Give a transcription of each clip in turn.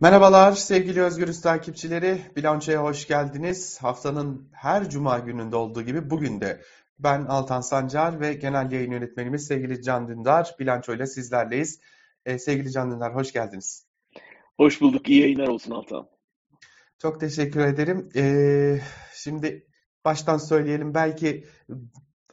Merhabalar sevgili Özgürüz takipçileri. Bilançoya hoş geldiniz. Haftanın her cuma gününde olduğu gibi bugün de ben Altan Sancar ve genel yayın yönetmenimiz sevgili Can Dündar Bilanço ile sizlerleyiz. Ee, sevgili Can Dündar hoş geldiniz. Hoş bulduk. İyi yayınlar olsun Altan. Çok teşekkür ederim. Ee, şimdi baştan söyleyelim belki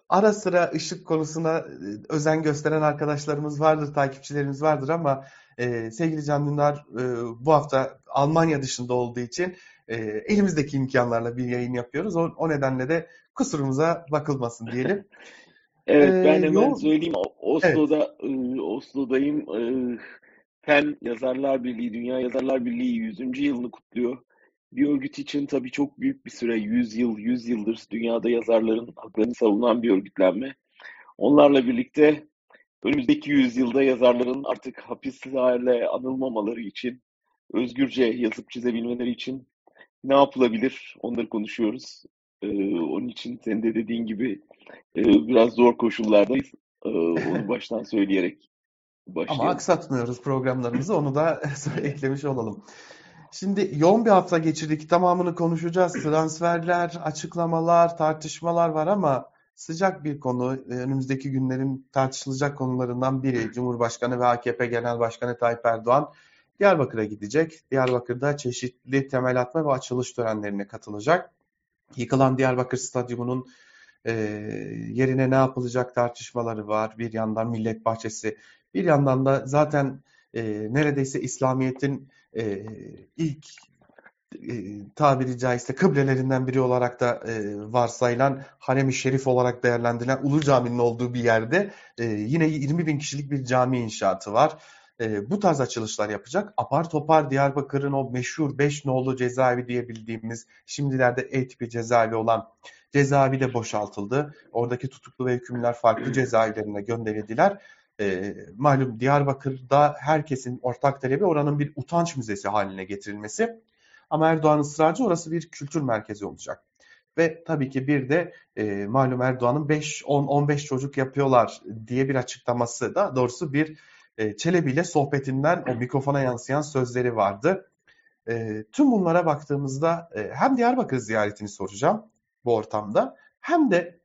ara sıra ışık konusuna e, özen gösteren arkadaşlarımız vardır, takipçilerimiz vardır ama e, sevgili Can Dündar e, bu hafta Almanya dışında olduğu için e, elimizdeki imkanlarla bir yayın yapıyoruz. O, o nedenle de kusurumuza bakılmasın diyelim. evet ee, ben hemen yol... söyleyeyim. Oslo'da evet. e, Oslo'dayım. E, PEN Yazarlar Birliği, Dünya Yazarlar Birliği 100. yılını kutluyor. Bir örgüt için tabii çok büyük bir süre, 100 yıl, 100 yıldır dünyada yazarların haklarını savunan bir örgütlenme. Onlarla birlikte önümüzdeki yüzyılda yazarların artık hapislerle anılmamaları için, özgürce yazıp çizebilmeleri için ne yapılabilir onları konuşuyoruz. Ee, onun için senin de dediğin gibi e, biraz zor koşullardayız. Ee, onu baştan söyleyerek başlayalım. Ama aksatmıyoruz programlarımızı onu da eklemiş olalım. Şimdi yoğun bir hafta geçirdik. Tamamını konuşacağız. Transferler, açıklamalar, tartışmalar var ama sıcak bir konu. Önümüzdeki günlerin tartışılacak konularından biri. Cumhurbaşkanı ve AKP Genel Başkanı Tayyip Erdoğan Diyarbakır'a gidecek. Diyarbakır'da çeşitli temel atma ve açılış törenlerine katılacak. Yıkılan Diyarbakır Stadyumu'nun e, yerine ne yapılacak tartışmaları var. Bir yandan Millet Bahçesi, bir yandan da zaten e, neredeyse İslamiyet'in e, ilk tabiri caizse kıblelerinden biri olarak da e, varsayılan Harem-i Şerif olarak değerlendirilen Ulu Cami'nin olduğu bir yerde e, yine 20 bin kişilik bir cami inşaatı var. E, bu tarz açılışlar yapacak. Apar topar Diyarbakır'ın o meşhur 5 nolu cezaevi diye bildiğimiz şimdilerde E tipi cezaevi olan cezaevi de boşaltıldı. Oradaki tutuklu ve hükümler farklı cezaevlerine gönderildiler. E, malum Diyarbakır'da herkesin ortak talebi oranın bir utanç müzesi haline getirilmesi. Ama Erdoğan ısrarcı orası bir kültür merkezi olacak. Ve tabii ki bir de e, malum Erdoğan'ın 5, 10, 15 çocuk yapıyorlar diye bir açıklaması da doğrusu bir e, Çelebi ile sohbetinden o mikrofona yansıyan sözleri vardı. E, tüm bunlara baktığımızda e, hem Diyarbakır ziyaretini soracağım bu ortamda hem de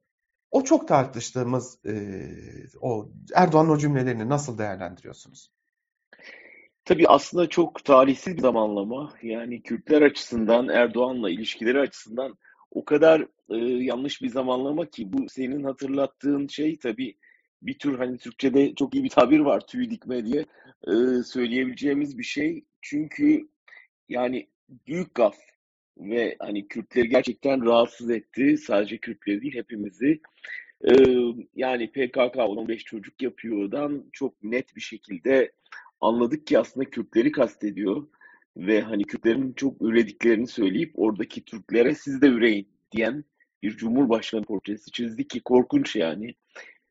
o çok tartıştığımız e, o Erdoğan'ın o cümlelerini nasıl değerlendiriyorsunuz? Tabii aslında çok talihsiz bir zamanlama. Yani Kürtler açısından, Erdoğan'la ilişkileri açısından o kadar e, yanlış bir zamanlama ki bu senin hatırlattığın şey tabii bir tür hani Türkçe'de çok iyi bir tabir var tüy dikme diye e, söyleyebileceğimiz bir şey. Çünkü yani büyük gaf ve hani Kürtleri gerçekten rahatsız etti. Sadece Kürtleri değil hepimizi. Ee, yani PKK 15 çocuk yapıyordan çok net bir şekilde anladık ki aslında Kürtleri kastediyor ve hani Kürtlerin çok ürediklerini söyleyip oradaki Türklere siz de üreyin diyen bir cumhurbaşkanı portresi çizdi ki korkunç yani.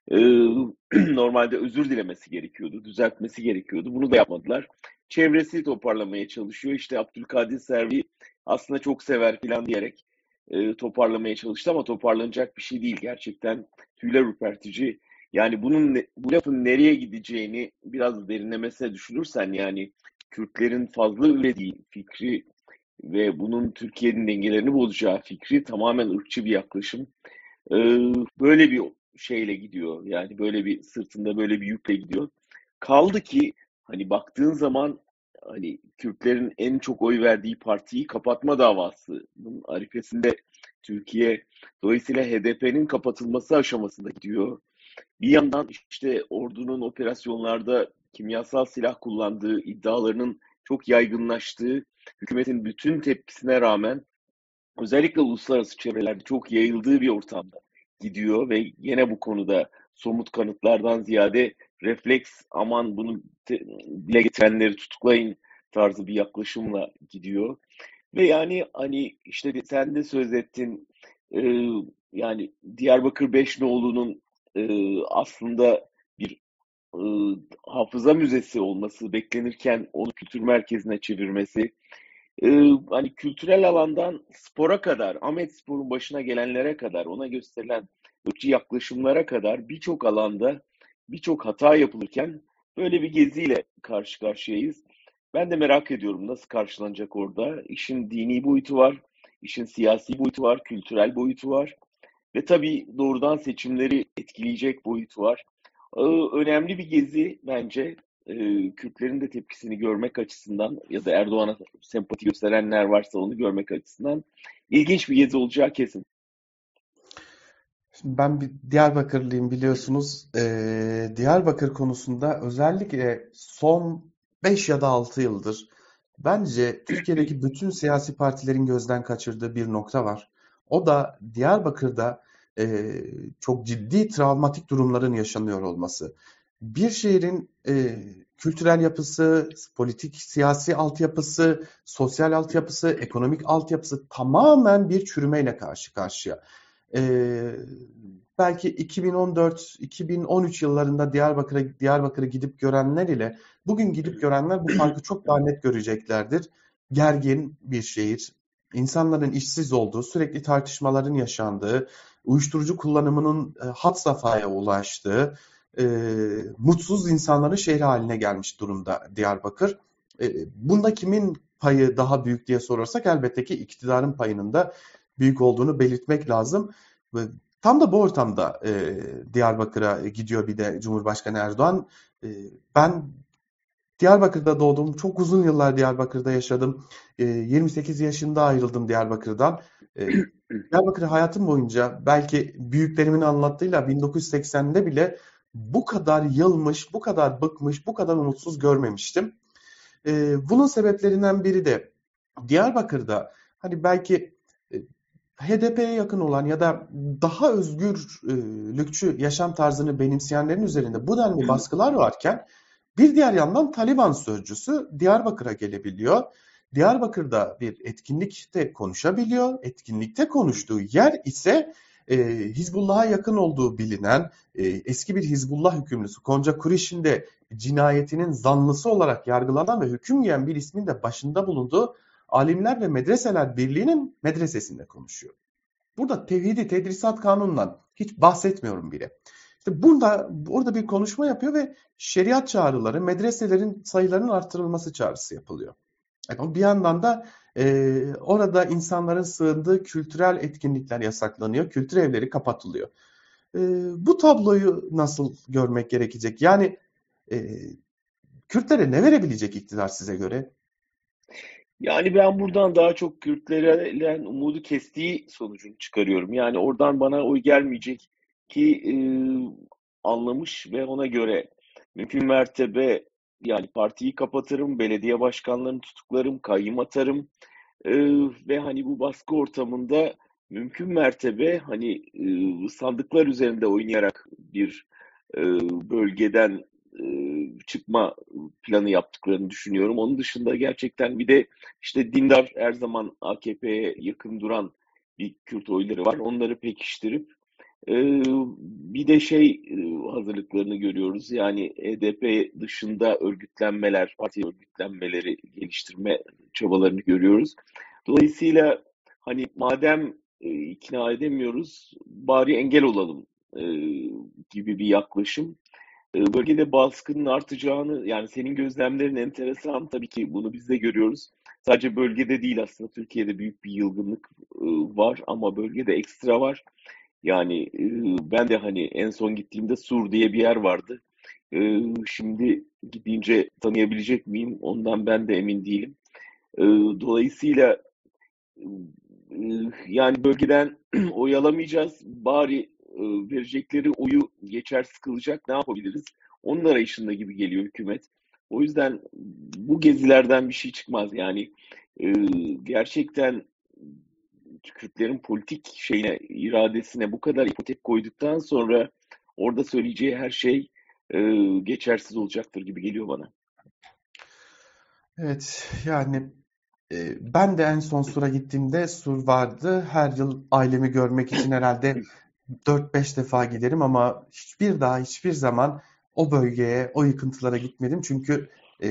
Normalde özür dilemesi gerekiyordu, düzeltmesi gerekiyordu. Bunu da yapmadılar. Çevresi toparlamaya çalışıyor. İşte Abdülkadir Servi aslında çok sever falan diyerek e, toparlamaya çalıştı ama toparlanacak bir şey değil. Gerçekten tüyler ürpertici. Yani bunun bu lafın nereye gideceğini biraz derinlemesine düşünürsen yani Kürtlerin fazla ürediği fikri ve bunun Türkiye'nin dengelerini bozacağı fikri tamamen ırkçı bir yaklaşım. Ee, böyle bir şeyle gidiyor. Yani böyle bir sırtında böyle bir yükle gidiyor. Kaldı ki hani baktığın zaman hani Kürtlerin en çok oy verdiği partiyi kapatma davasının arifesinde Türkiye dolayısıyla HDP'nin kapatılması aşamasında gidiyor. Bir yandan işte ordunun operasyonlarda kimyasal silah kullandığı iddialarının çok yaygınlaştığı, hükümetin bütün tepkisine rağmen özellikle uluslararası çevrelerde çok yayıldığı bir ortamda gidiyor ve yine bu konuda somut kanıtlardan ziyade refleks aman bunu dile getirenleri tutuklayın tarzı bir yaklaşımla gidiyor. Ve yani hani işte sen de söz ettin e, yani Diyarbakır Beşnoğlu'nun e, aslında bir e, hafıza müzesi olması beklenirken onu kültür merkezine çevirmesi e, hani kültürel alandan spora kadar Ahmet Spor'un başına gelenlere kadar ona gösterilen ırkçı yaklaşımlara kadar birçok alanda birçok hata yapılırken böyle bir geziyle karşı karşıyayız. Ben de merak ediyorum nasıl karşılanacak orada. İşin dini boyutu var, işin siyasi boyutu var, kültürel boyutu var ve tabii doğrudan seçimleri etkileyecek boyutu var. Ee, önemli bir gezi bence e, Kürtlerin de tepkisini görmek açısından ya da Erdoğan'a sempati gösterenler varsa onu görmek açısından ilginç bir gezi olacağı kesin. Şimdi ben bir Diyarbakırlıyım biliyorsunuz. Ee, Diyarbakır konusunda özellikle son 5 ya da 6 yıldır bence Türkiye'deki bütün siyasi partilerin gözden kaçırdığı bir nokta var. O da Diyarbakır'da e, çok ciddi travmatik durumların yaşanıyor olması. Bir şehrin e, kültürel yapısı, politik, siyasi altyapısı, sosyal altyapısı, ekonomik altyapısı tamamen bir çürümeyle karşı karşıya. Ee, belki 2014-2013 yıllarında Diyarbakır'a Diyarbakır'ı gidip görenler ile bugün gidip görenler bu farkı çok daha net göreceklerdir. Gergin bir şehir, insanların işsiz olduğu, sürekli tartışmaların yaşandığı, uyuşturucu kullanımının e, hat safhaya ulaştığı, e, mutsuz insanların şehri haline gelmiş durumda Diyarbakır. E, bunda kimin payı daha büyük diye sorarsak elbette ki iktidarın payının da büyük olduğunu belirtmek lazım. Tam da bu ortamda e, Diyarbakır'a gidiyor bir de Cumhurbaşkanı Erdoğan. E, ben Diyarbakır'da doğdum. Çok uzun yıllar Diyarbakır'da yaşadım. E, 28 yaşında ayrıldım Diyarbakır'dan. E, Diyarbakır hayatım boyunca belki büyüklerimin anlattığıyla 1980'de bile bu kadar yılmış, bu kadar bıkmış, bu kadar umutsuz görmemiştim. E, bunun sebeplerinden biri de Diyarbakır'da hani belki HDP'ye yakın olan ya da daha özgürlükçü yaşam tarzını benimseyenlerin üzerinde bu denli baskılar varken bir diğer yandan Taliban sözcüsü Diyarbakır'a gelebiliyor. Diyarbakır'da bir etkinlikte konuşabiliyor. Etkinlikte konuştuğu yer ise e, Hizbullah'a yakın olduğu bilinen e, eski bir Hizbullah hükümlüsü Konca Kuriş'in de cinayetinin zanlısı olarak yargılanan ve hüküm yiyen bir ismin de başında bulunduğu Alimler ve Medreseler Birliği'nin medresesinde konuşuyor. Burada tevhidi tedrisat kanunundan hiç bahsetmiyorum bile. İşte burada orada bir konuşma yapıyor ve şeriat çağrıları, medreselerin sayılarının artırılması çağrısı yapılıyor. Yani bir yandan da e, orada insanların sığındığı kültürel etkinlikler yasaklanıyor, kültür evleri kapatılıyor. E, bu tabloyu nasıl görmek gerekecek? Yani e, Kürtlere ne verebilecek iktidar size göre? Yani ben buradan daha çok Kürtlerle umudu kestiği sonucunu çıkarıyorum. Yani oradan bana oy gelmeyecek ki e, anlamış ve ona göre mümkün mertebe yani partiyi kapatırım, belediye başkanlarını tutuklarım, kayyım atarım e, ve hani bu baskı ortamında mümkün mertebe hani e, sandıklar üzerinde oynayarak bir e, bölgeden e, çıkma planı yaptıklarını düşünüyorum. Onun dışında gerçekten bir de işte dindar her zaman AKP'ye yakın duran bir Kürt oyları var. Onları pekiştirip bir de şey e, hazırlıklarını görüyoruz. Yani HDP dışında örgütlenmeler, parti örgütlenmeleri geliştirme çabalarını görüyoruz. Dolayısıyla hani madem ikna edemiyoruz bari engel olalım gibi bir yaklaşım. Ee, bölgede baskının artacağını yani senin gözlemlerin enteresan tabii ki bunu biz de görüyoruz. Sadece bölgede değil aslında Türkiye'de büyük bir yılgınlık e, var ama bölgede ekstra var. Yani ben de hani en son gittiğimde Sur diye bir yer vardı. Şimdi gidince tanıyabilecek miyim ondan ben de emin değilim. Dolayısıyla yani bölgeden oy alamayacağız. Bari verecekleri oyu geçersiz kılacak ne yapabiliriz? Onun arayışında gibi geliyor hükümet. O yüzden bu gezilerden bir şey çıkmaz. Yani gerçekten Kürtlerin politik şeyine, iradesine bu kadar ipotek koyduktan sonra orada söyleyeceği her şey e, geçersiz olacaktır gibi geliyor bana. Evet, yani e, ben de en son Sur'a gittiğimde Sur vardı. Her yıl ailemi görmek için herhalde 4-5 defa giderim ama hiçbir daha hiçbir zaman o bölgeye, o yıkıntılara gitmedim. Çünkü e,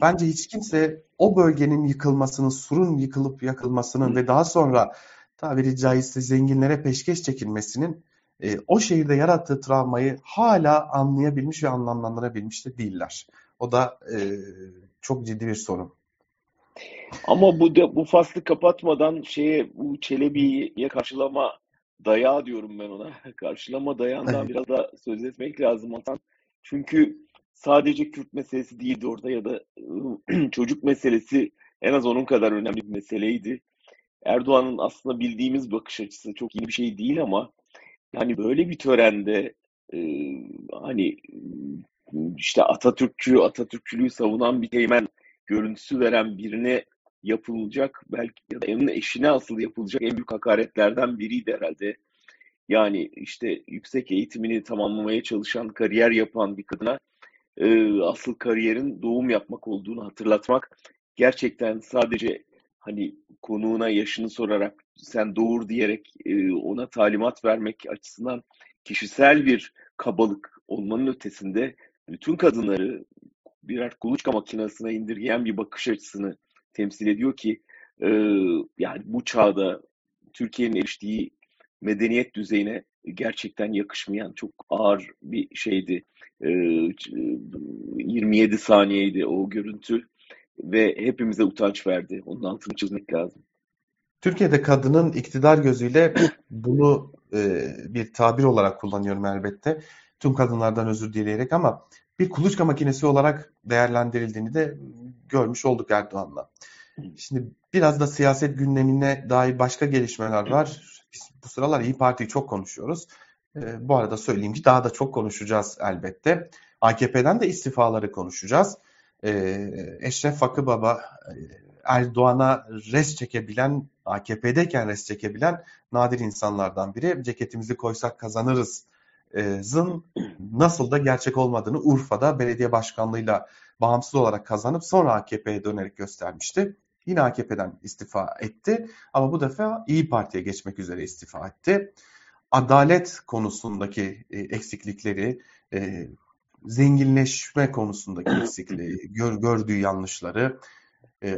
bence hiç kimse o bölgenin yıkılmasının, surun yıkılıp yakılmasının ve daha sonra tabiri caizse zenginlere peşkeş çekilmesinin e, o şehirde yarattığı travmayı hala anlayabilmiş ve anlamlandırabilmiş de değiller. O da e, çok ciddi bir sorun. Ama bu da, bu faslı kapatmadan şeye bu Çelebi'ye karşılama dayağı diyorum ben ona. Karşılama dayağından biraz da söz etmek lazım Hasan. Çünkü sadece Kürt meselesi değildi orada ya da çocuk meselesi en az onun kadar önemli bir meseleydi. Erdoğan'ın aslında bildiğimiz bakış açısı çok yeni bir şey değil ama yani böyle bir törende e, hani işte Atatürkçü, Atatürkçülüğü savunan bir teğmen görüntüsü veren birine yapılacak belki ya da onun eşine asıl yapılacak en büyük hakaretlerden biriydi herhalde. Yani işte yüksek eğitimini tamamlamaya çalışan, kariyer yapan bir kadına e, asıl kariyerin doğum yapmak olduğunu hatırlatmak. Gerçekten sadece hani konuğuna yaşını sorarak sen doğur diyerek e, ona talimat vermek açısından kişisel bir kabalık olmanın ötesinde bütün kadınları birer kuluçka makinesine indirgeyen bir bakış açısını temsil ediyor ki e, yani bu çağda Türkiye'nin eriştiği medeniyet düzeyine gerçekten yakışmayan çok ağır bir şeydi. E, 27 saniyeydi o görüntü ve hepimize utanç verdi. Onun altını çizmek lazım. Türkiye'de kadının iktidar gözüyle bunu e, bir tabir olarak kullanıyorum elbette. Tüm kadınlardan özür dileyerek ama bir kuluçka makinesi olarak değerlendirildiğini de görmüş olduk Erdoğan'la. Şimdi biraz da siyaset gündemine dair başka gelişmeler var. Biz bu sıralar İyi Parti'yi çok konuşuyoruz. E, bu arada söyleyeyim ki daha da çok konuşacağız elbette. AKP'den de istifaları konuşacağız. E, Eşref Fakıbaba e, Erdoğan'a res çekebilen, AKP'deyken res çekebilen nadir insanlardan biri. Ceketimizi koysak kazanırız zın nasıl da gerçek olmadığını Urfa'da belediye başkanlığıyla bağımsız olarak kazanıp sonra AKP'ye dönerek göstermişti. Yine AKP'den istifa etti ama bu defa İyi Parti'ye geçmek üzere istifa etti. Adalet konusundaki eksiklikleri, zenginleşme konusundaki eksikliği, gör, gördüğü yanlışları,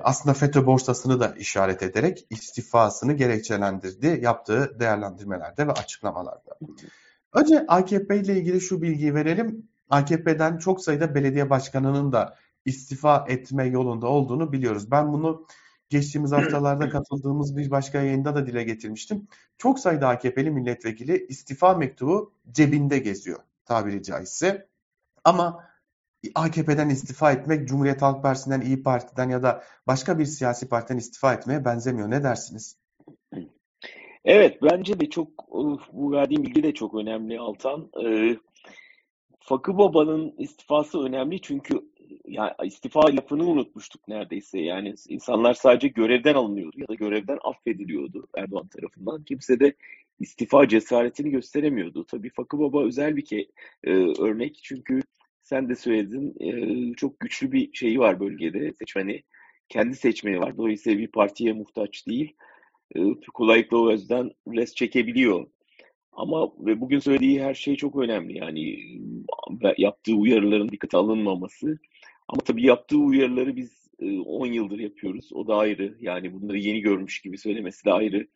aslında FETÖ borsasını da işaret ederek istifasını gerekçelendirdi yaptığı değerlendirmelerde ve açıklamalarda. Önce AKP ile ilgili şu bilgiyi verelim. AKP'den çok sayıda belediye başkanının da istifa etme yolunda olduğunu biliyoruz. Ben bunu geçtiğimiz haftalarda katıldığımız bir başka yayında da dile getirmiştim. Çok sayıda AKP'li milletvekili istifa mektubu cebinde geziyor tabiri caizse. Ama AKP'den istifa etmek Cumhuriyet Halk Partisi'nden, İyi Parti'den ya da başka bir siyasi partiden istifa etmeye benzemiyor. Ne dersiniz? Evet bence de çok bu verdiğim bilgi de çok önemli Altan. Ee, Fakı Baba'nın istifası önemli çünkü yani istifa lafını unutmuştuk neredeyse. Yani insanlar sadece görevden alınıyordu ya da görevden affediliyordu Erdoğan tarafından. Kimse de istifa cesaretini gösteremiyordu. Tabii Fakı Baba özel bir ke e, örnek çünkü sen de söyledin e, çok güçlü bir şeyi var bölgede seçmeni. Kendi seçmeni var. Dolayısıyla bir partiye muhtaç değil. E, kolaylıkla o yüzden res çekebiliyor. Ama ve bugün söylediği her şey çok önemli. Yani yaptığı uyarıların dikkate alınmaması. Ama tabii yaptığı uyarıları biz 10 e, yıldır yapıyoruz. O da ayrı. Yani bunları yeni görmüş gibi söylemesi de ayrı.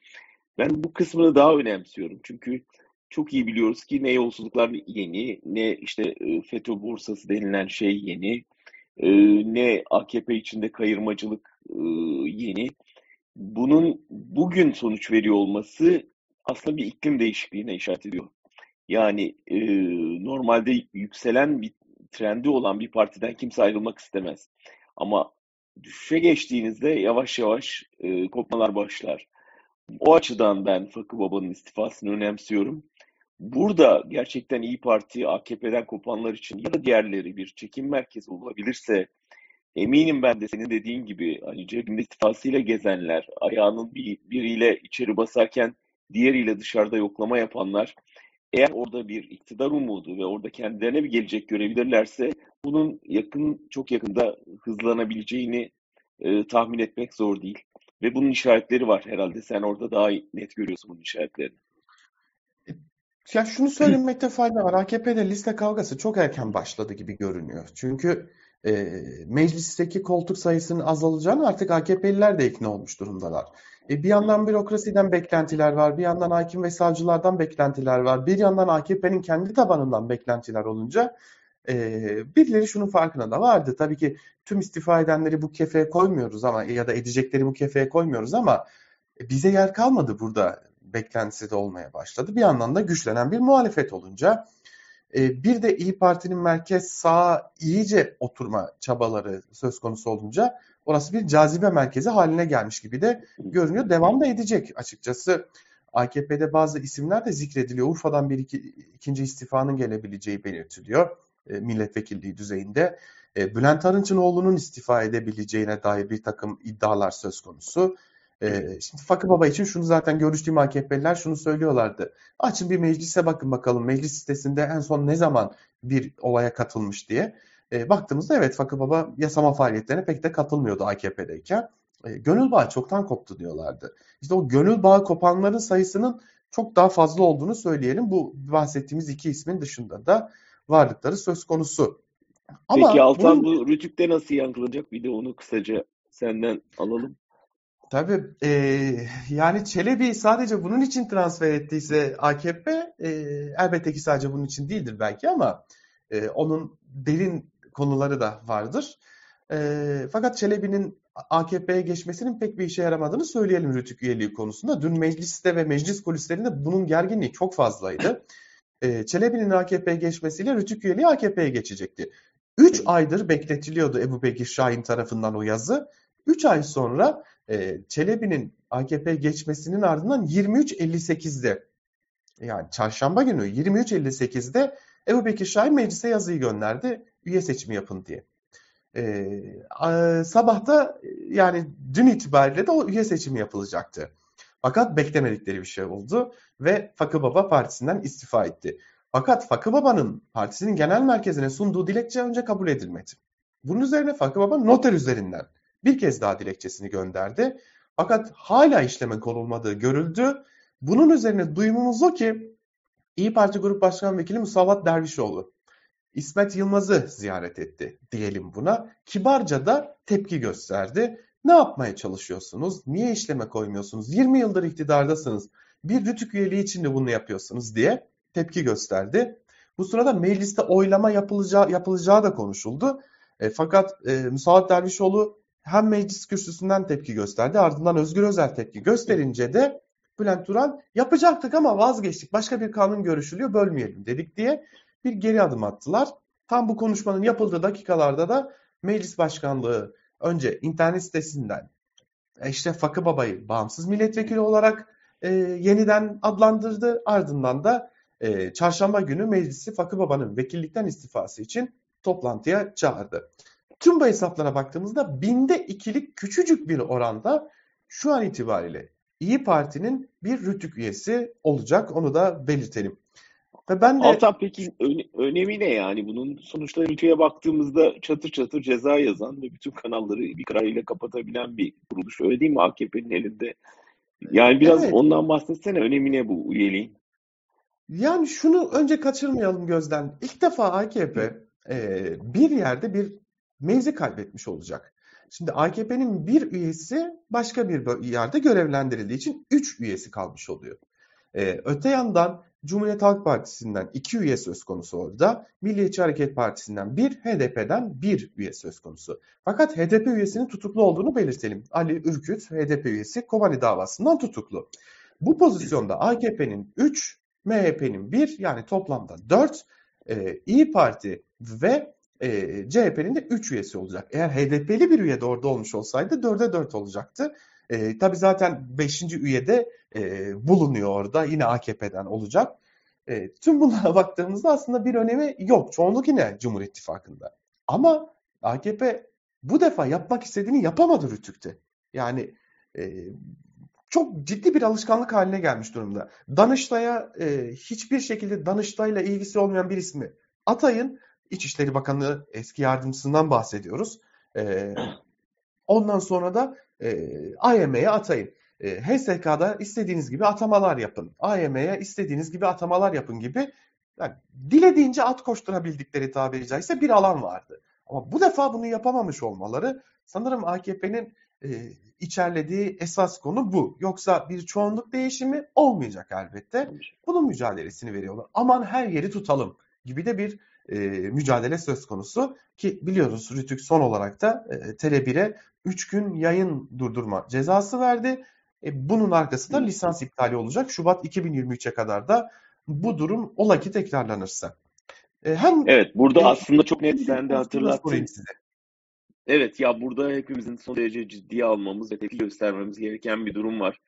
Ben bu kısmını daha önemsiyorum. Çünkü çok iyi biliyoruz ki ne yolsuzluklar yeni, ne işte e, FETÖ borsası denilen şey yeni, ne AKP içinde kayırmacılık yeni bunun bugün sonuç veriyor olması aslında bir iklim değişikliğine işaret ediyor. Yani e, normalde yükselen bir trendi olan bir partiden kimse ayrılmak istemez. Ama düşüşe geçtiğinizde yavaş yavaş e, kopmalar başlar. O açıdan ben Fakı Baba'nın istifasını önemsiyorum. Burada gerçekten İyi Parti AKP'den kopanlar için ya da diğerleri bir çekim merkezi olabilirse Eminim ben de senin dediğin gibi hani cebinde istifasıyla gezenler, ayağının bir, biriyle içeri basarken diğeriyle dışarıda yoklama yapanlar eğer orada bir iktidar umudu ve orada kendilerine bir gelecek görebilirlerse bunun yakın çok yakında hızlanabileceğini e, tahmin etmek zor değil. Ve bunun işaretleri var herhalde. Sen orada daha net görüyorsun bunun işaretlerini. Ya şunu söylemekte fayda var. AKP'de liste kavgası çok erken başladı gibi görünüyor. Çünkü e, meclisteki koltuk sayısının azalacağını artık AKP'liler de ikna olmuş durumdalar. E, bir yandan bürokrasiden beklentiler var, bir yandan hakim ve savcılardan beklentiler var, bir yandan AKP'nin kendi tabanından beklentiler olunca e, birileri şunun farkına da vardı. Tabii ki tüm istifa edenleri bu kefeye koymuyoruz ama ya da edecekleri bu kefeye koymuyoruz ama bize yer kalmadı burada beklentisi de olmaya başladı. Bir yandan da güçlenen bir muhalefet olunca e, bir de İyi Parti'nin merkez sağa iyice oturma çabaları söz konusu olunca orası bir cazibe merkezi haline gelmiş gibi de görünüyor. Devam da edecek açıkçası. AKP'de bazı isimler de zikrediliyor. Urfa'dan bir iki, ikinci istifanın gelebileceği belirtiliyor e, milletvekilliği düzeyinde. E, Bülent Arınç'ın istifa edebileceğine dair bir takım iddialar söz konusu. E, şimdi Fakı Baba için şunu zaten görüştüğüm AKP'liler şunu söylüyorlardı. Açın bir meclise bakın bakalım meclis sitesinde en son ne zaman bir olaya katılmış diye. E, baktığımızda evet Fakı Baba yasama faaliyetlerine pek de katılmıyordu AKP'deyken. E, gönül bağı çoktan koptu diyorlardı. İşte o gönül bağı kopanların sayısının çok daha fazla olduğunu söyleyelim. Bu bahsettiğimiz iki ismin dışında da varlıkları söz konusu. Ama Peki Altan bunun... bu Rütük'te nasıl yankılanacak? Bir de onu kısaca senden alalım. Tabii e, yani Çelebi sadece bunun için transfer ettiyse AKP e, elbette ki sadece bunun için değildir belki ama e, onun derin konuları da vardır. E, fakat Çelebi'nin AKP'ye geçmesinin pek bir işe yaramadığını söyleyelim Rütük üyeliği konusunda. Dün mecliste ve meclis kulislerinde bunun gerginliği çok fazlaydı. E, Çelebi'nin AKP'ye geçmesiyle Rütük üyeliği AKP'ye geçecekti. 3 aydır bekletiliyordu Ebu Bekir Şahin tarafından o yazı. 3 ay sonra e, Çelebi'nin AKP geçmesinin ardından 23.58'de yani çarşamba günü 23.58'de Ebu Bekir Şahin meclise yazıyı gönderdi üye seçimi yapın diye. Ee, sabahta yani dün itibariyle de o üye seçimi yapılacaktı. Fakat beklemedikleri bir şey oldu ve Fakı Baba partisinden istifa etti. Fakat Fakı Baba'nın partisinin genel merkezine sunduğu dilekçe önce kabul edilmedi. Bunun üzerine Fakı Baba noter üzerinden bir kez daha dilekçesini gönderdi. Fakat hala işleme konulmadığı görüldü. Bunun üzerine duyumumuz o ki İyi Parti Grup Başkan Vekili Musavat Dervişoğlu İsmet Yılmaz'ı ziyaret etti diyelim buna. Kibarca da tepki gösterdi. Ne yapmaya çalışıyorsunuz? Niye işleme koymuyorsunuz? 20 yıldır iktidardasınız. Bir rütük üyeliği için de bunu yapıyorsunuz diye tepki gösterdi. Bu sırada mecliste oylama yapılacağı, yapılacağı da konuşuldu. E, fakat e, Musavat Dervişoğlu hem meclis kürsüsünden tepki gösterdi ardından Özgür Özel tepki gösterince de Bülent Turan yapacaktık ama vazgeçtik. Başka bir kanun görüşülüyor bölmeyelim dedik diye bir geri adım attılar. Tam bu konuşmanın yapıldığı dakikalarda da meclis başkanlığı önce internet sitesinden e, işte Fakı Baba'yı bağımsız milletvekili olarak e, yeniden adlandırdı. Ardından da e, çarşamba günü meclisi Fakı Baba'nın vekillikten istifası için toplantıya çağırdı. Tüm bu hesaplara baktığımızda binde ikilik küçücük bir oranda şu an itibariyle İyi Parti'nin bir rütük üyesi olacak. Onu da belirtelim. Ve ben de... Altan peki önemi ne yani? Bunun sonuçta ülkeye baktığımızda çatır çatır ceza yazan ve bütün kanalları bir kararıyla kapatabilen bir kuruluş. Öyle değil mi AKP'nin elinde? Yani biraz evet. ondan bahsetsene. Önemi ne bu üyeliğin? Yani şunu önce kaçırmayalım gözden. İlk defa AKP e, bir yerde bir mevzi kaybetmiş olacak. Şimdi AKP'nin bir üyesi başka bir yerde görevlendirildiği için üç üyesi kalmış oluyor. Ee, öte yandan Cumhuriyet Halk Partisi'nden iki üye söz konusu orada. Milliyetçi Hareket Partisi'nden bir, HDP'den bir üye söz konusu. Fakat HDP üyesinin tutuklu olduğunu belirtelim. Ali Ürküt, HDP üyesi Kobani davasından tutuklu. Bu pozisyonda AKP'nin 3, MHP'nin 1 yani toplamda 4, e, İyi Parti ve e, CHP'nin de 3 üyesi olacak. Eğer HDP'li bir üye de orada olmuş olsaydı 4'e 4 olacaktı. E, tabii zaten 5. üye de e, bulunuyor orada. Yine AKP'den olacak. E, tüm bunlara baktığımızda aslında bir önemi yok. Çoğunluk yine Cumhur İttifakı'nda. Ama AKP bu defa yapmak istediğini yapamadı Rütük'te. Yani e, çok ciddi bir alışkanlık haline gelmiş durumda. Danıştay'a e, hiçbir şekilde Danıştay'la ilgisi olmayan bir ismi atayın. İçişleri Bakanı eski yardımcısından bahsediyoruz. E, ondan sonra da e, atayın. E, HSK'da istediğiniz gibi atamalar yapın. AYM'ye istediğiniz gibi atamalar yapın gibi yani dilediğince at koşturabildikleri tabiri caizse bir alan vardı. Ama bu defa bunu yapamamış olmaları sanırım AKP'nin e, içerlediği esas konu bu. Yoksa bir çoğunluk değişimi olmayacak elbette. Bunun mücadelesini veriyorlar. Aman her yeri tutalım gibi de bir e, mücadele söz konusu ki biliyoruz Rütük son olarak da e, Tele1'e 3 gün yayın durdurma cezası verdi. E, bunun arkasında lisans iptali olacak. Şubat 2023'e kadar da bu durum ola ki tekrarlanırsa. E, hem Evet burada e, aslında çok net sen de hatırlattın. Evet ya burada hepimizin son derece ciddiye almamız ve tepki göstermemiz gereken bir durum var.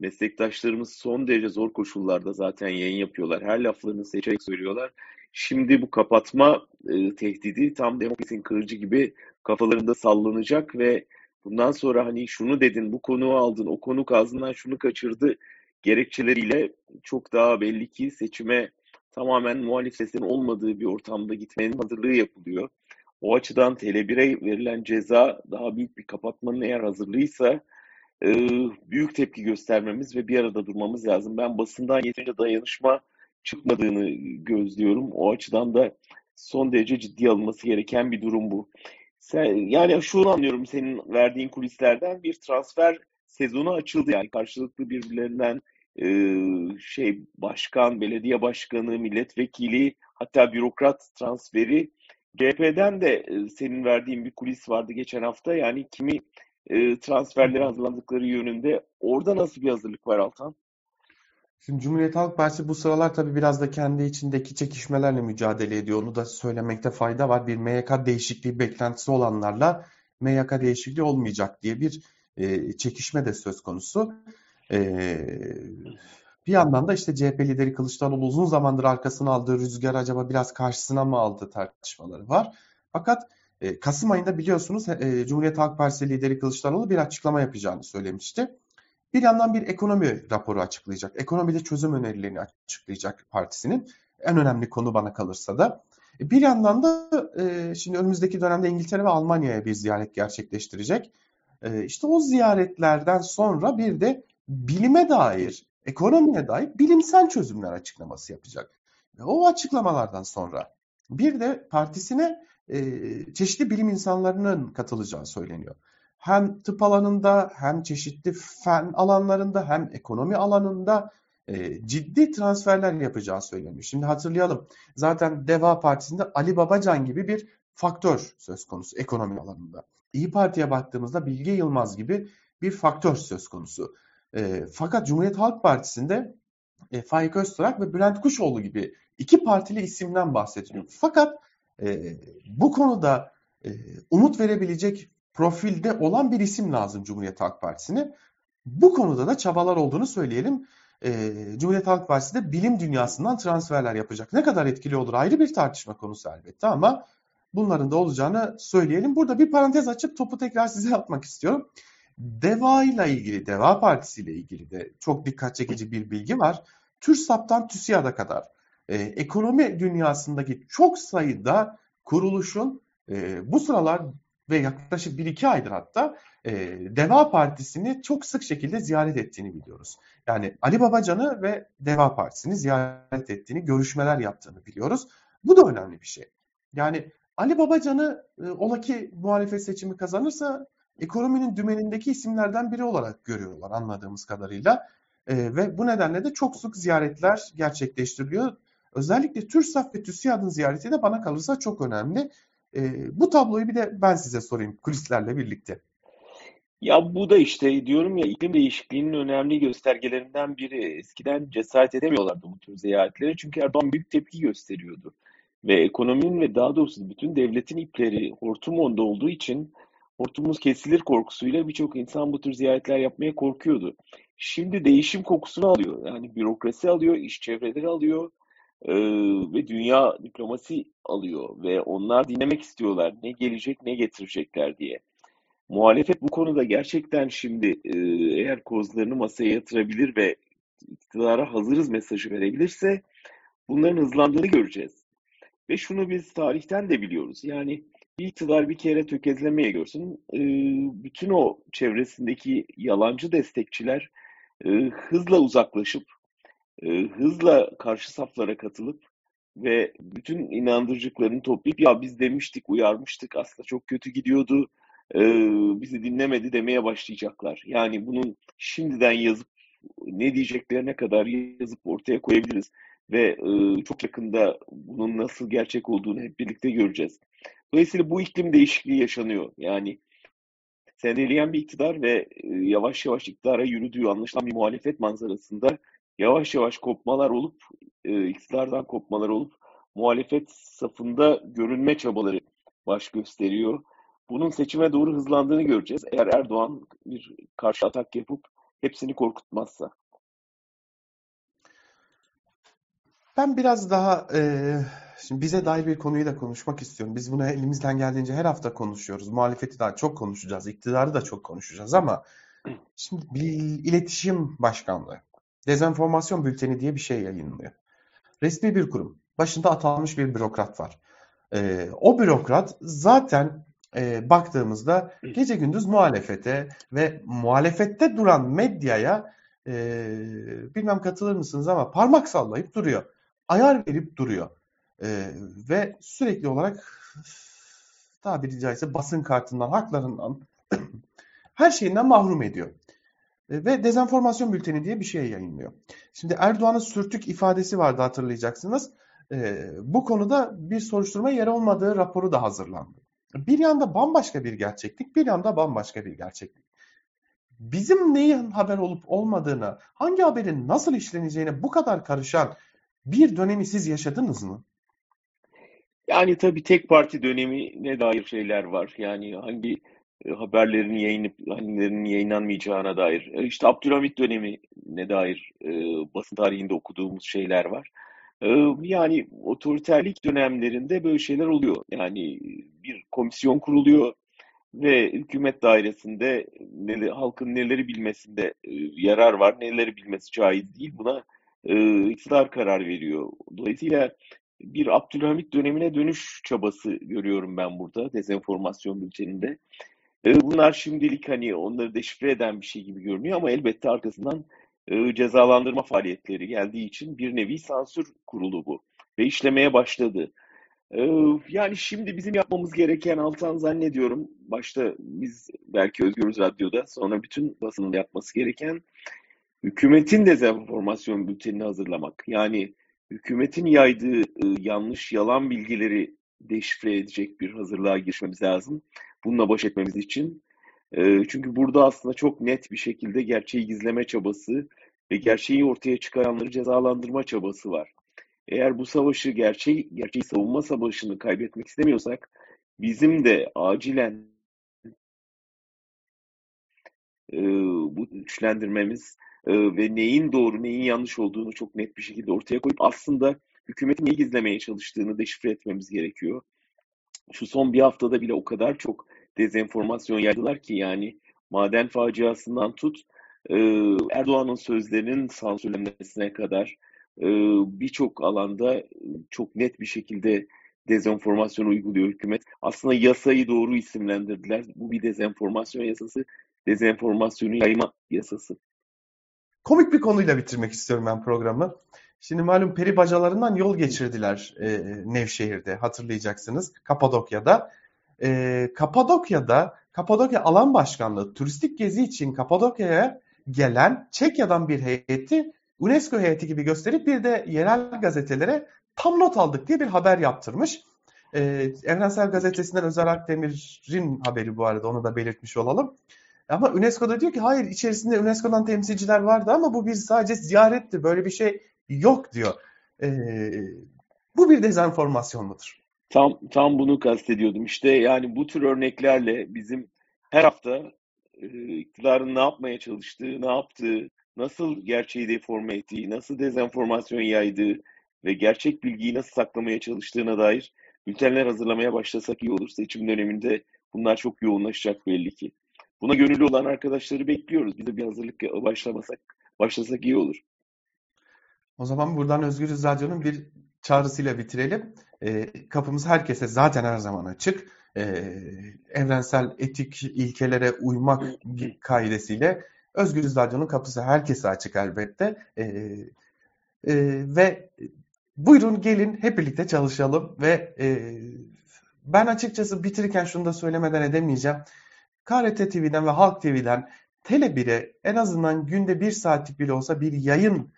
Meslektaşlarımız son derece zor koşullarda zaten yayın yapıyorlar. Her laflarını seçerek söylüyorlar. Şimdi bu kapatma e, tehdidi tam demokrasinin kırıcı gibi kafalarında sallanacak ve bundan sonra hani şunu dedin, bu konuyu aldın, o konu ağzından şunu kaçırdı gerekçeleriyle çok daha belli ki seçime tamamen muhalif seslerin olmadığı bir ortamda gitmenin hazırlığı yapılıyor. O açıdan Tele1'e verilen ceza daha büyük bir kapatmanın eğer hazırlığıysa e, büyük tepki göstermemiz ve bir arada durmamız lazım. Ben basından yeterince dayanışma çıkmadığını gözlüyorum. O açıdan da son derece ciddi alınması gereken bir durum bu. Sen, yani şunu anlıyorum senin verdiğin kulislerden bir transfer sezonu açıldı yani karşılıklı birbirlerinden e, şey başkan, belediye başkanı, milletvekili hatta bürokrat transferi CHP'den de e, senin verdiğin bir kulis vardı geçen hafta. Yani kimi e, transferlere hazırlandıkları yönünde. Orada nasıl bir hazırlık var Altan? Şimdi Cumhuriyet Halk Partisi bu sıralar tabii biraz da kendi içindeki çekişmelerle mücadele ediyor. Onu da söylemekte fayda var. Bir MYK değişikliği beklentisi olanlarla MYK değişikliği olmayacak diye bir e, çekişme de söz konusu. E, bir yandan da işte CHP lideri Kılıçdaroğlu uzun zamandır arkasına aldığı rüzgar acaba biraz karşısına mı aldı tartışmaları var. Fakat e, Kasım ayında biliyorsunuz e, Cumhuriyet Halk Partisi lideri Kılıçdaroğlu bir açıklama yapacağını söylemişti. Bir yandan bir ekonomi raporu açıklayacak. Ekonomide çözüm önerilerini açıklayacak partisinin. En önemli konu bana kalırsa da. E, bir yandan da e, şimdi önümüzdeki dönemde İngiltere ve Almanya'ya bir ziyaret gerçekleştirecek. E, işte o ziyaretlerden sonra bir de bilime dair, ekonomiye dair bilimsel çözümler açıklaması yapacak. O açıklamalardan sonra bir de partisine e, çeşitli bilim insanlarının katılacağı söyleniyor. Hem tıp alanında hem çeşitli fen alanlarında hem ekonomi alanında e, ciddi transferler yapacağı söyleniyor. Şimdi hatırlayalım zaten Deva Partisi'nde Ali Babacan gibi bir faktör söz konusu ekonomi alanında. İyi Parti'ye baktığımızda Bilge Yılmaz gibi bir faktör söz konusu. E, fakat Cumhuriyet Halk Partisi'nde e, Faik Öztürk ve Bülent Kuşoğlu gibi iki partili isimden bahsediliyor. Fakat e, bu konuda e, umut verebilecek profilde olan bir isim lazım Cumhuriyet Halk Partisi'ne. Bu konuda da çabalar olduğunu söyleyelim. E, Cumhuriyet Halk Partisi de bilim dünyasından transferler yapacak. Ne kadar etkili olur ayrı bir tartışma konusu elbette ama bunların da olacağını söyleyelim. Burada bir parantez açıp topu tekrar size atmak istiyorum. Deva ile ilgili, Deva Partisi ile ilgili de çok dikkat çekici bir bilgi var. TÜRSAP'tan TÜSİAD'a kadar e, ekonomi dünyasındaki çok sayıda kuruluşun e, bu sıralar ve yaklaşık 1-2 aydır hatta e, Deva Partisi'ni çok sık şekilde ziyaret ettiğini biliyoruz. Yani Ali Babacan'ı ve Deva Partisi'ni ziyaret ettiğini, görüşmeler yaptığını biliyoruz. Bu da önemli bir şey. Yani Ali Babacan'ı e, ola ki muhalefet seçimi kazanırsa ekonominin dümenindeki isimlerden biri olarak görüyorlar anladığımız kadarıyla. E, ve bu nedenle de çok sık ziyaretler gerçekleştiriliyor. Özellikle TÜRSAF ve TÜSİAD'ın ziyareti de bana kalırsa çok önemli. E, bu tabloyu bir de ben size sorayım kulislerle birlikte. Ya bu da işte diyorum ya iklim değişikliğinin önemli göstergelerinden biri. Eskiden cesaret edemiyorlardı bu tür ziyaretlere çünkü Erdoğan büyük tepki gösteriyordu. Ve ekonominin ve daha doğrusu bütün devletin ipleri hortum onda olduğu için hortumumuz kesilir korkusuyla birçok insan bu tür ziyaretler yapmaya korkuyordu. Şimdi değişim kokusunu alıyor. Yani bürokrasi alıyor, iş çevreleri alıyor, e, ve dünya diplomasi alıyor ve onlar dinlemek istiyorlar ne gelecek ne getirecekler diye. Muhalefet bu konuda gerçekten şimdi e, eğer kozlarını masaya yatırabilir ve iktidara hazırız mesajı verebilirse bunların hızlandığını göreceğiz. Ve şunu biz tarihten de biliyoruz. Yani bir iktidar bir kere tökezlemeye görsün, e, bütün o çevresindeki yalancı destekçiler e, hızla uzaklaşıp e, hızla karşı saflara katılıp ve bütün inandırıcılıklarını toplayıp ya biz demiştik, uyarmıştık aslında çok kötü gidiyordu, e, bizi dinlemedi demeye başlayacaklar. Yani bunun şimdiden yazıp ne diyeceklerine kadar yazıp ortaya koyabiliriz. ve e, çok yakında bunun nasıl gerçek olduğunu hep birlikte göreceğiz. Dolayısıyla bu iklim değişikliği yaşanıyor. Yani sendeleyen bir iktidar ve e, yavaş yavaş iktidara yürüdüğü anlaşılan bir muhalefet manzarasında yavaş yavaş kopmalar olup, e, iktidardan kopmalar olup muhalefet safında görünme çabaları baş gösteriyor. Bunun seçime doğru hızlandığını göreceğiz. Eğer Erdoğan bir karşı atak yapıp hepsini korkutmazsa. Ben biraz daha e, şimdi bize dair bir konuyu da konuşmak istiyorum. Biz bunu elimizden geldiğince her hafta konuşuyoruz. Muhalefeti daha çok konuşacağız, iktidarı da çok konuşacağız ama şimdi bir iletişim başkanlığı, dezenformasyon bülteni diye bir şey yayınlıyor. Resmi bir kurum. Başında atanmış bir bürokrat var. E, o bürokrat zaten e, baktığımızda gece gündüz muhalefete ve muhalefette duran medyaya e, bilmem katılır mısınız ama parmak sallayıp duruyor ayar verip duruyor. E, ve sürekli olarak tabiri caizse basın kartından, haklarından, her şeyinden mahrum ediyor. E, ve dezenformasyon bülteni diye bir şey yayınlıyor. Şimdi Erdoğan'ın sürtük ifadesi vardı hatırlayacaksınız. E, bu konuda bir soruşturma yer olmadığı raporu da hazırlandı. Bir yanda bambaşka bir gerçeklik, bir yanda bambaşka bir gerçeklik. Bizim neyin haber olup olmadığını, hangi haberin nasıl işleneceğine bu kadar karışan bir dönemi siz yaşadınız mı? Yani tabii tek parti dönemine dair şeyler var. Yani hangi e, haberlerin yayınıp hangilerinin yayınlanmayacağına dair. E, işte Abdülhamit dönemine dair e, basın tarihinde okuduğumuz şeyler var. E, yani otoriterlik dönemlerinde böyle şeyler oluyor. Yani bir komisyon kuruluyor ve hükümet dairesinde neler, halkın neleri bilmesinde e, yarar var, neleri bilmesi caiz değil. Buna e, iktidar karar veriyor. Dolayısıyla bir Abdülhamit dönemine dönüş çabası görüyorum ben burada dezenformasyon bülteninde. E, bunlar şimdilik hani onları deşifre eden bir şey gibi görünüyor ama elbette arkasından e, cezalandırma faaliyetleri geldiği için bir nevi sansür kurulu bu ve işlemeye başladı. E, yani şimdi bizim yapmamız gereken Altan zannediyorum başta biz belki Özgürüz Radyo'da sonra bütün basının yapması gereken hükümetin dezenformasyon bültenini hazırlamak. Yani hükümetin yaydığı e, yanlış, yalan bilgileri deşifre edecek bir hazırlığa girişmemiz lazım. Bununla baş etmemiz için. E, çünkü burada aslında çok net bir şekilde gerçeği gizleme çabası ve gerçeği ortaya çıkaranları cezalandırma çabası var. Eğer bu savaşı, gerçeği, gerçeği savunma savaşını kaybetmek istemiyorsak bizim de acilen e, bu güçlendirmemiz e, ve neyin doğru neyin yanlış olduğunu çok net bir şekilde ortaya koyup aslında hükümetin neyi gizlemeye çalıştığını deşifre etmemiz gerekiyor. Şu son bir haftada bile o kadar çok dezenformasyon yaydılar ki yani maden faciasından tut e, Erdoğan'ın sözlerinin sansürlenmesine kadar e, birçok alanda çok net bir şekilde dezenformasyon uyguluyor hükümet. Aslında yasayı doğru isimlendirdiler. Bu bir dezenformasyon yasası, dezenformasyonu yayma yasası. Komik bir konuyla bitirmek istiyorum ben programı. Şimdi malum peri bacalarından yol geçirdiler e, Nevşehir'de hatırlayacaksınız. Kapadokya'da. E, Kapadokya'da Kapadokya Alan Başkanlığı turistik gezi için Kapadokya'ya gelen Çekya'dan bir heyeti UNESCO heyeti gibi gösterip bir de yerel gazetelere tam not aldık diye bir haber yaptırmış. Ee, Evrensel Gazetesi'nden Özer Akdemir'in haberi bu arada onu da belirtmiş olalım. Ama UNESCO'da diyor ki hayır içerisinde UNESCO'dan temsilciler vardı ama bu bir sadece ziyaretti. Böyle bir şey yok diyor. Ee, bu bir dezenformasyon mudur? Tam tam bunu kastediyordum. İşte yani bu tür örneklerle bizim her hafta e, iktidarın ne yapmaya çalıştığı, ne yaptığı, nasıl gerçeği deforme ettiği, nasıl dezenformasyon yaydığı ve gerçek bilgiyi nasıl saklamaya çalıştığına dair bültenler hazırlamaya başlasak iyi olur. Seçim döneminde bunlar çok yoğunlaşacak belli ki. Buna gönüllü olan arkadaşları bekliyoruz. Biz de bir hazırlık başlamasak, başlasak iyi olur. O zaman buradan Özgürüz Radyo'nun bir çağrısıyla bitirelim. E, kapımız herkese zaten her zaman açık. E, evrensel etik ilkelere uymak kaidesiyle Özgürüz Radyo'nun kapısı herkese açık elbette. E, e, ve buyurun gelin hep birlikte çalışalım ve e, ben açıkçası bitirirken şunu da söylemeden edemeyeceğim. KRT TV'den ve Halk TV'den Tele 1'e en azından günde bir saatlik bile olsa bir yayın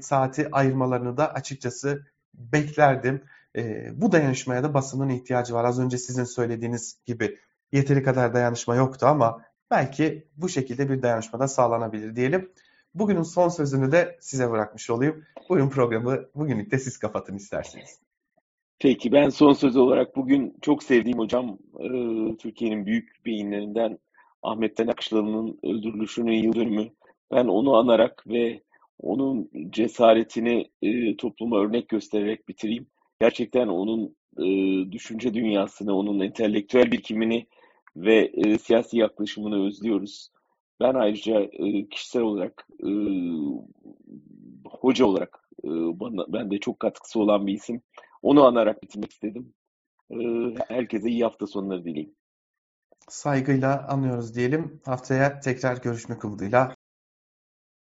saati ayırmalarını da açıkçası beklerdim. E, bu dayanışmaya da basının ihtiyacı var. Az önce sizin söylediğiniz gibi yeteri kadar dayanışma yoktu ama belki bu şekilde bir dayanışma da sağlanabilir diyelim. Bugünün son sözünü de size bırakmış olayım. Buyurun programı bugünlük de siz kapatın isterseniz. Peki ben son söz olarak bugün çok sevdiğim hocam Türkiye'nin büyük beyinlerinden Ahmet Akışlalı'nın öldürülüşünün yıl dönümü. Ben onu anarak ve onun cesaretini e, topluma örnek göstererek bitireyim. Gerçekten onun e, düşünce dünyasını, onun entelektüel birikimini ve e, siyasi yaklaşımını özlüyoruz. Ben ayrıca e, kişisel olarak, e, hoca olarak e, bana, ben de çok katkısı olan bir isim. Onu anarak bitirmek istedim. E, herkese iyi hafta sonları dileyim. Saygıyla anıyoruz diyelim. Haftaya tekrar görüşmek umuduyla.